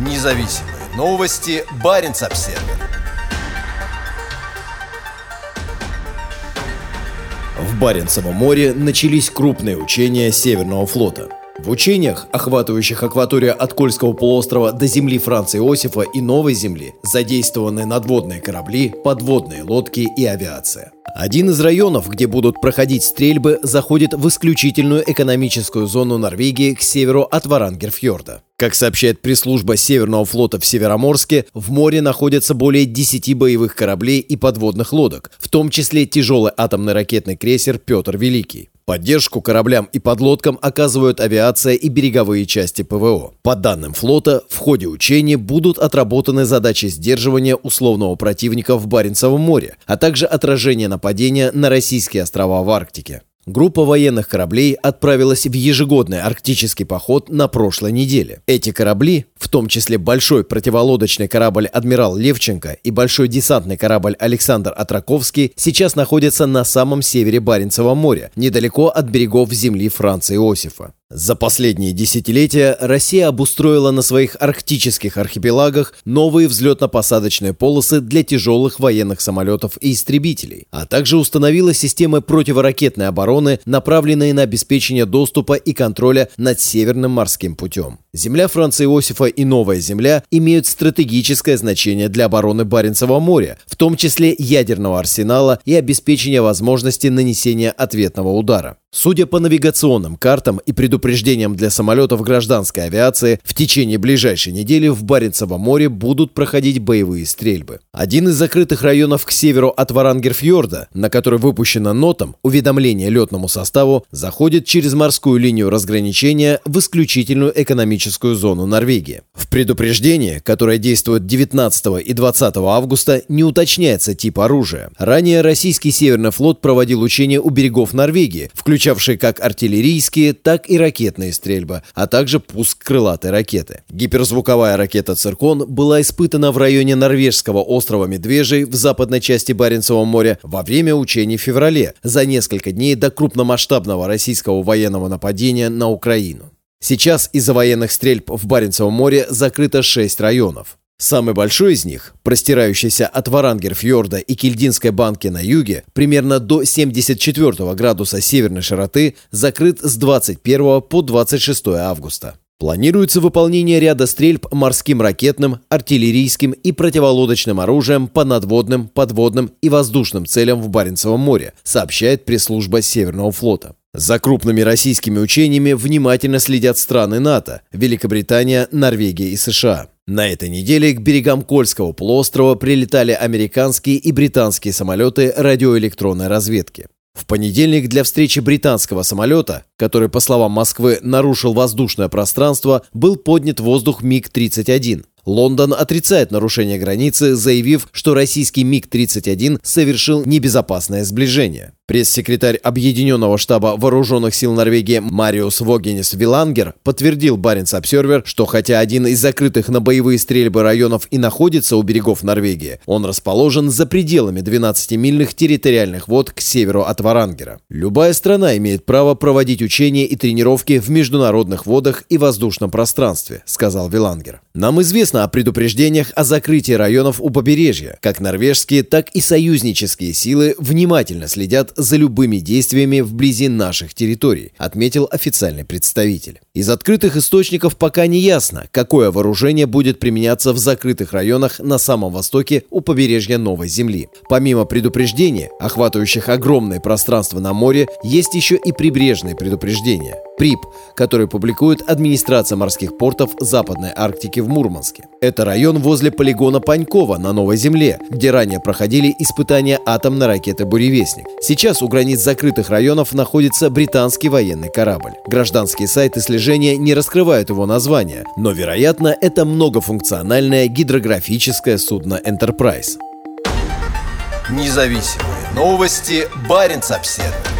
Независимые новости. Барин обсерва В Баренцевом море начались крупные учения Северного флота – в учениях, охватывающих акваторию от Кольского полуострова до земли Франца Иосифа и Новой Земли, задействованы надводные корабли, подводные лодки и авиация. Один из районов, где будут проходить стрельбы, заходит в исключительную экономическую зону Норвегии к северу от Варангерфьорда. Как сообщает пресс-служба Северного флота в Североморске, в море находятся более 10 боевых кораблей и подводных лодок, в том числе тяжелый атомный ракетный крейсер «Петр Великий». Поддержку кораблям и подлодкам оказывают авиация и береговые части ПВО. По данным флота, в ходе учений будут отработаны задачи сдерживания условного противника в Баренцевом море, а также отражение нападения на российские острова в Арктике. Группа военных кораблей отправилась в ежегодный арктический поход на прошлой неделе. Эти корабли, в том числе большой противолодочный корабль «Адмирал Левченко» и большой десантный корабль «Александр Атраковский», сейчас находятся на самом севере Баренцева моря, недалеко от берегов земли Франца Иосифа. За последние десятилетия Россия обустроила на своих арктических архипелагах новые взлетно-посадочные полосы для тяжелых военных самолетов и истребителей, а также установила системы противоракетной обороны, направленные на обеспечение доступа и контроля над Северным морским путем. Земля Франца Иосифа и Новая Земля имеют стратегическое значение для обороны Баренцева моря, в том числе ядерного арсенала и обеспечения возможности нанесения ответного удара. Судя по навигационным картам и предупреждениям для самолетов гражданской авиации, в течение ближайшей недели в Баренцевом море будут проходить боевые стрельбы. Один из закрытых районов к северу от Варангерфьорда, на который выпущено нотом уведомление летному составу, заходит через морскую линию разграничения в исключительную экономическую зону Норвегии. В предупреждении, которое действует 19 и 20 августа, не уточняется тип оружия. Ранее российский Северный флот проводил учения у берегов Норвегии, включавшие как артиллерийские, так и ракетные стрельбы, а также пуск крылатой ракеты. Гиперзвуковая ракета «Циркон» была испытана в районе норвежского острова Медвежий в западной части Баренцева моря во время учений в феврале, за несколько дней до крупномасштабного российского военного нападения на Украину. Сейчас из-за военных стрельб в Баренцевом море закрыто 6 районов. Самый большой из них, простирающийся от Варангерфьорда и Кильдинской банки на юге, примерно до 74 градуса северной широты, закрыт с 21 по 26 августа. Планируется выполнение ряда стрельб морским ракетным, артиллерийским и противолодочным оружием по надводным, подводным и воздушным целям в Баренцевом море, сообщает пресс-служба Северного флота. За крупными российскими учениями внимательно следят страны НАТО – Великобритания, Норвегия и США. На этой неделе к берегам Кольского полуострова прилетали американские и британские самолеты радиоэлектронной разведки. В понедельник для встречи британского самолета, который, по словам Москвы, нарушил воздушное пространство, был поднят воздух МиГ-31. Лондон отрицает нарушение границы, заявив, что российский МиГ-31 совершил небезопасное сближение. Пресс-секретарь Объединенного штаба Вооруженных сил Норвегии Мариус Вогенис Вилангер подтвердил Баренц Обсервер, что хотя один из закрытых на боевые стрельбы районов и находится у берегов Норвегии, он расположен за пределами 12-мильных территориальных вод к северу от Варангера. Любая страна имеет право проводить учения и тренировки в международных водах и воздушном пространстве, сказал Вилангер. Нам известно о предупреждениях о закрытии районов у побережья. Как норвежские, так и союзнические силы внимательно следят за любыми действиями вблизи наших территорий, отметил официальный представитель. Из открытых источников пока не ясно, какое вооружение будет применяться в закрытых районах на самом востоке у побережья Новой Земли. Помимо предупреждений, охватывающих огромное пространство на море, есть еще и прибрежные предупреждения – ПРИП, который публикует администрация морских портов Западной Арктики в Мурманске. Это район возле полигона Панькова на Новой Земле, где ранее проходили испытания атомной ракеты «Буревестник». Сейчас у границ закрытых районов находится британский военный корабль. Гражданские сайты слежения не раскрывают его название, но, вероятно, это многофункциональное гидрографическое судно «Энтерпрайз». Независимые новости. Барин обседный.